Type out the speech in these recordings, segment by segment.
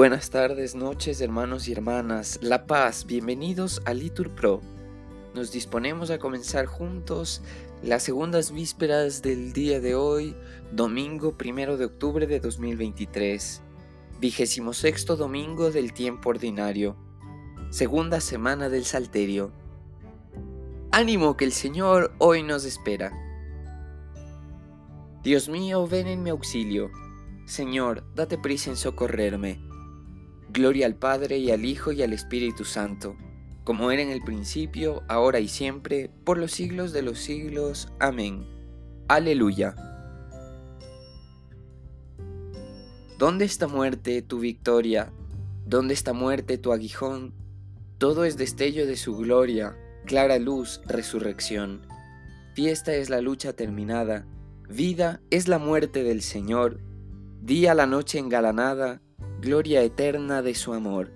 Buenas tardes, noches, hermanos y hermanas. La paz, bienvenidos a Litur Pro. Nos disponemos a comenzar juntos las segundas vísperas del día de hoy, domingo primero de octubre de 2023, vigésimo sexto domingo del tiempo ordinario, segunda semana del Salterio. Ánimo que el Señor hoy nos espera. Dios mío, ven en mi auxilio. Señor, date prisa en socorrerme. Gloria al Padre y al Hijo y al Espíritu Santo, como era en el principio, ahora y siempre, por los siglos de los siglos. Amén. Aleluya. ¿Dónde está muerte tu victoria? ¿Dónde está muerte tu aguijón? Todo es destello de su gloria, clara luz, resurrección. Fiesta es la lucha terminada, vida es la muerte del Señor, día la noche engalanada, gloria eterna de su amor.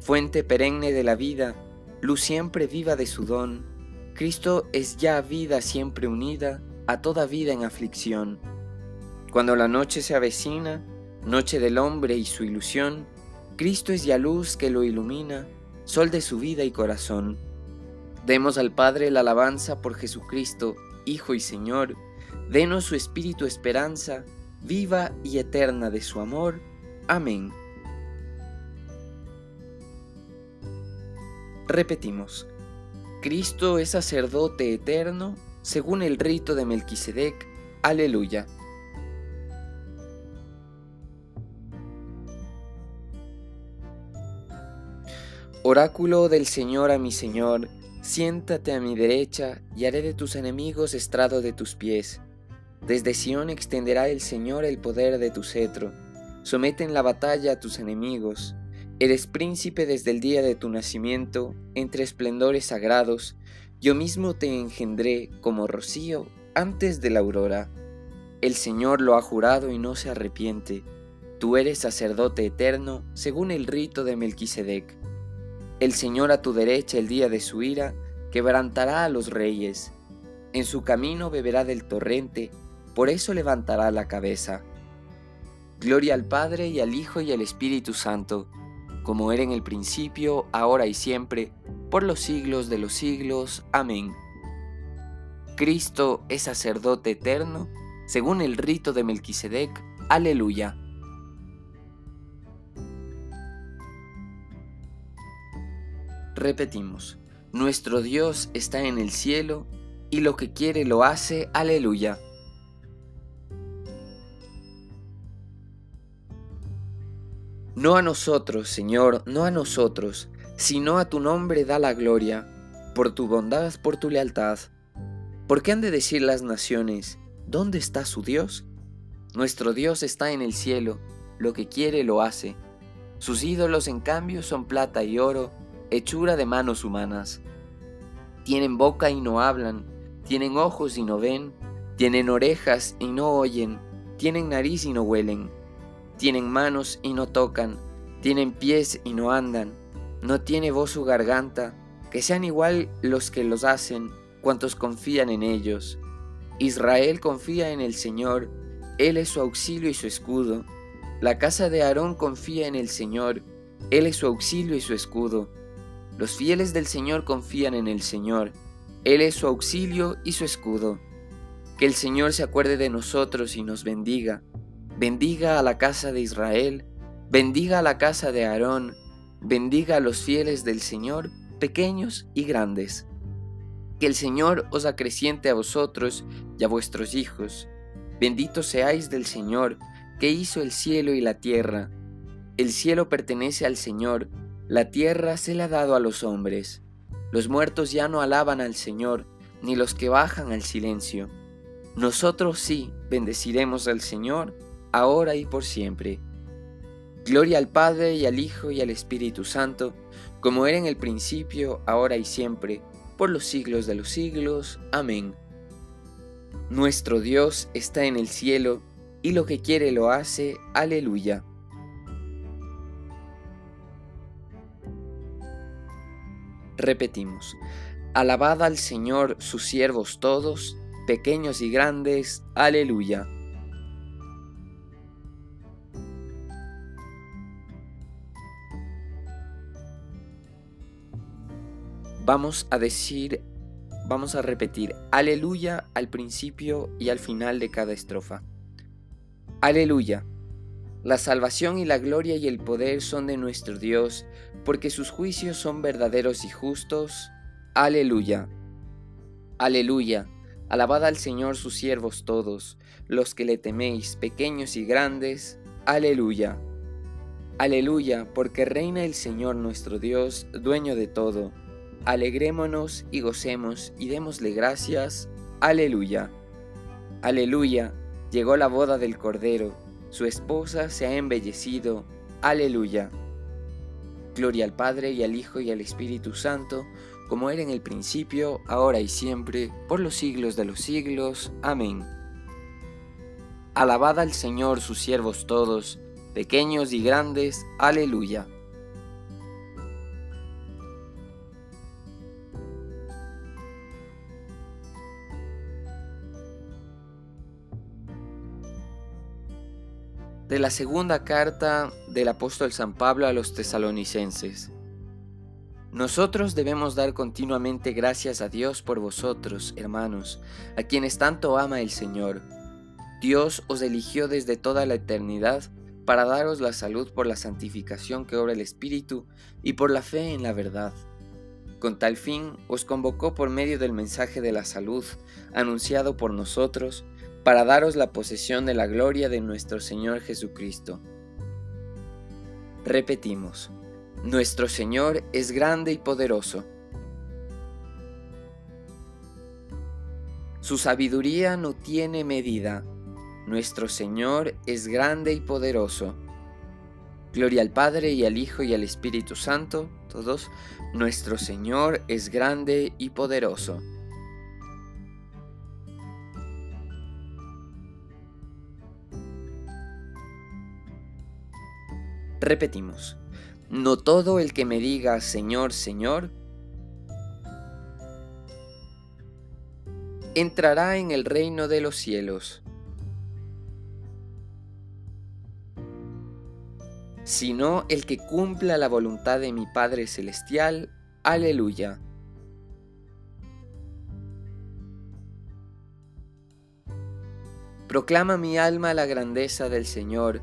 Fuente perenne de la vida, luz siempre viva de su don, Cristo es ya vida siempre unida a toda vida en aflicción. Cuando la noche se avecina, noche del hombre y su ilusión, Cristo es ya luz que lo ilumina, sol de su vida y corazón. Demos al Padre la alabanza por Jesucristo, Hijo y Señor, denos su Espíritu esperanza, viva y eterna de su amor. Amén. Repetimos, Cristo es sacerdote eterno según el rito de Melquisedec. Aleluya. Oráculo del Señor a mi Señor, siéntate a mi derecha y haré de tus enemigos estrado de tus pies. Desde Sión extenderá el Señor el poder de tu cetro Somete en la batalla a tus enemigos. Eres príncipe desde el día de tu nacimiento, entre esplendores sagrados. Yo mismo te engendré como rocío antes de la aurora. El Señor lo ha jurado y no se arrepiente. Tú eres sacerdote eterno, según el rito de Melquisedec. El Señor a tu derecha el día de su ira, quebrantará a los reyes. En su camino beberá del torrente, por eso levantará la cabeza. Gloria al Padre y al Hijo y al Espíritu Santo, como era en el principio, ahora y siempre, por los siglos de los siglos. Amén. Cristo es sacerdote eterno, según el rito de Melquisedec. Aleluya. Repetimos, nuestro Dios está en el cielo y lo que quiere lo hace. Aleluya. No a nosotros, Señor, no a nosotros, sino a tu nombre da la gloria, por tu bondad, por tu lealtad. ¿Por qué han de decir las naciones, ¿dónde está su Dios? Nuestro Dios está en el cielo, lo que quiere lo hace. Sus ídolos en cambio son plata y oro, hechura de manos humanas. Tienen boca y no hablan, tienen ojos y no ven, tienen orejas y no oyen, tienen nariz y no huelen tienen manos y no tocan, tienen pies y no andan, no tiene voz su garganta, que sean igual los que los hacen, cuantos confían en ellos. Israel confía en el Señor, Él es su auxilio y su escudo. La casa de Aarón confía en el Señor, Él es su auxilio y su escudo. Los fieles del Señor confían en el Señor, Él es su auxilio y su escudo. Que el Señor se acuerde de nosotros y nos bendiga bendiga a la casa de Israel, bendiga a la casa de Aarón, bendiga a los fieles del Señor, pequeños y grandes. Que el Señor os acreciente a vosotros y a vuestros hijos. Benditos seáis del Señor, que hizo el cielo y la tierra. El cielo pertenece al Señor, la tierra se la ha dado a los hombres. Los muertos ya no alaban al Señor, ni los que bajan al silencio. Nosotros sí bendeciremos al Señor ahora y por siempre. Gloria al Padre y al Hijo y al Espíritu Santo, como era en el principio, ahora y siempre, por los siglos de los siglos. Amén. Nuestro Dios está en el cielo, y lo que quiere lo hace. Aleluya. Repetimos, alabad al Señor sus siervos todos, pequeños y grandes. Aleluya. Vamos a decir, vamos a repetir aleluya al principio y al final de cada estrofa. Aleluya. La salvación y la gloria y el poder son de nuestro Dios, porque sus juicios son verdaderos y justos. Aleluya. Aleluya. Alabad al Señor sus siervos todos, los que le teméis, pequeños y grandes. Aleluya. Aleluya, porque reina el Señor nuestro Dios, dueño de todo. Alegrémonos y gocemos y démosle gracias. Aleluya. Aleluya, llegó la boda del Cordero, su esposa se ha embellecido. Aleluya. Gloria al Padre y al Hijo y al Espíritu Santo, como era en el principio, ahora y siempre, por los siglos de los siglos. Amén. Alabad al Señor sus siervos todos, pequeños y grandes. Aleluya. De la segunda carta del apóstol San Pablo a los tesalonicenses. Nosotros debemos dar continuamente gracias a Dios por vosotros, hermanos, a quienes tanto ama el Señor. Dios os eligió desde toda la eternidad para daros la salud por la santificación que obra el Espíritu y por la fe en la verdad. Con tal fin os convocó por medio del mensaje de la salud, anunciado por nosotros, para daros la posesión de la gloria de nuestro Señor Jesucristo. Repetimos, nuestro Señor es grande y poderoso. Su sabiduría no tiene medida nuestro Señor es grande y poderoso. Gloria al Padre y al Hijo y al Espíritu Santo, todos. Nuestro Señor es grande y poderoso. Repetimos, no todo el que me diga Señor, Señor, entrará en el reino de los cielos sino el que cumpla la voluntad de mi Padre Celestial. Aleluya. Proclama mi alma la grandeza del Señor,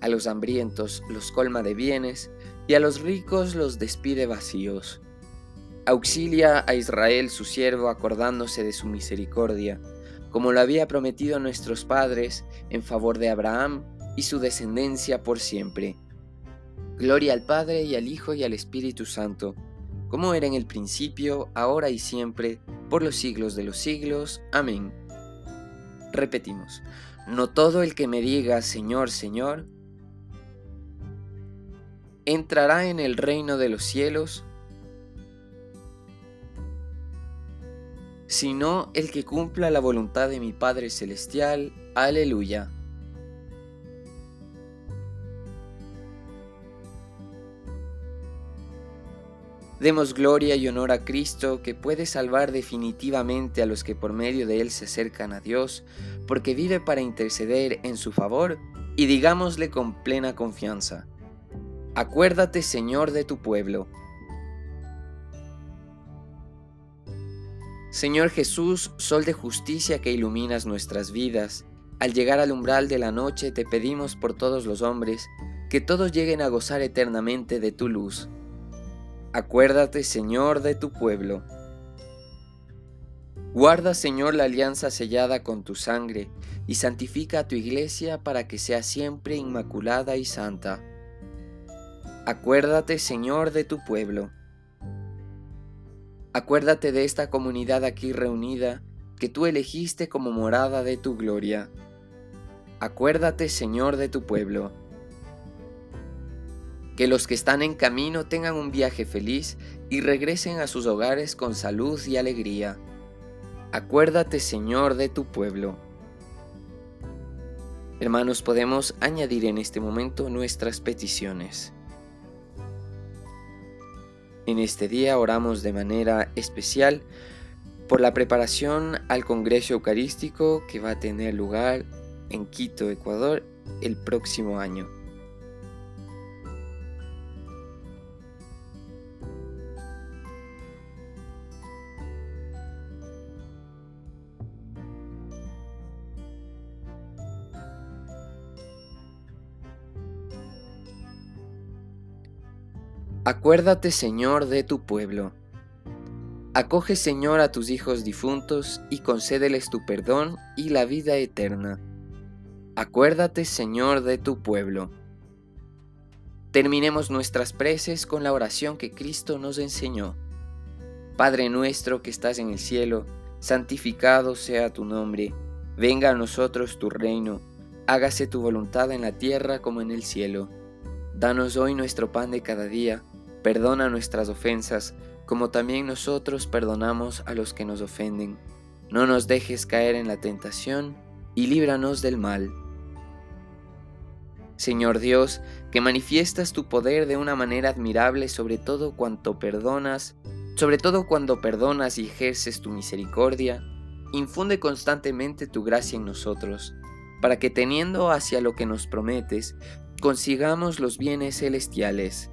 A los hambrientos los colma de bienes y a los ricos los despide vacíos. Auxilia a Israel su siervo acordándose de su misericordia, como lo había prometido nuestros padres en favor de Abraham y su descendencia por siempre. Gloria al Padre y al Hijo y al Espíritu Santo, como era en el principio, ahora y siempre, por los siglos de los siglos. Amén. Repetimos, no todo el que me diga Señor, Señor, entrará en el reino de los cielos, sino el que cumpla la voluntad de mi Padre Celestial. Aleluya. Demos gloria y honor a Cristo que puede salvar definitivamente a los que por medio de Él se acercan a Dios, porque vive para interceder en su favor, y digámosle con plena confianza, Acuérdate Señor de tu pueblo. Señor Jesús, sol de justicia que iluminas nuestras vidas, al llegar al umbral de la noche te pedimos por todos los hombres, que todos lleguen a gozar eternamente de tu luz Acuérdate, Señor, de tu pueblo. Guarda, Señor, la alianza sellada con tu sangre, y santifica a tu iglesia para que sea siempre inmaculada y santa. Acuérdate, Señor, de tu pueblo. Acuérdate de esta comunidad aquí reunida, que tú elegiste como morada de tu gloria. Acuérdate, Señor, de tu pueblo. Que los que están en camino tengan un viaje feliz y regresen a sus hogares con salud y alegría. Acuérdate, Señor, de tu pueblo. Hermanos, podemos añadir en este momento nuestras peticiones. En este día oramos de manera especial por la preparación al Congreso Eucarístico que va a tener lugar en Quito, Ecuador, el próximo año. Acuérdate, Señor, de tu pueblo. Acoge, Señor, a tus hijos difuntos y concédeles tu perdón y la vida eterna. Acuérdate, Señor, de tu pueblo. Terminemos nuestras preces con la oración que Cristo nos enseñó. Padre nuestro que estás en el cielo, santificado sea tu nombre, venga a nosotros tu reino, hágase tu voluntad en la tierra como en el cielo. Danos hoy nuestro pan de cada día Perdona nuestras ofensas, como también nosotros perdonamos a los que nos ofenden. No nos dejes caer en la tentación, y líbranos del mal. Señor Dios, que manifiestas tu poder de una manera admirable sobre todo cuanto perdonas, sobre todo cuando perdonas y ejerces tu misericordia, infunde constantemente tu gracia en nosotros, para que teniendo hacia lo que nos prometes, consigamos los bienes celestiales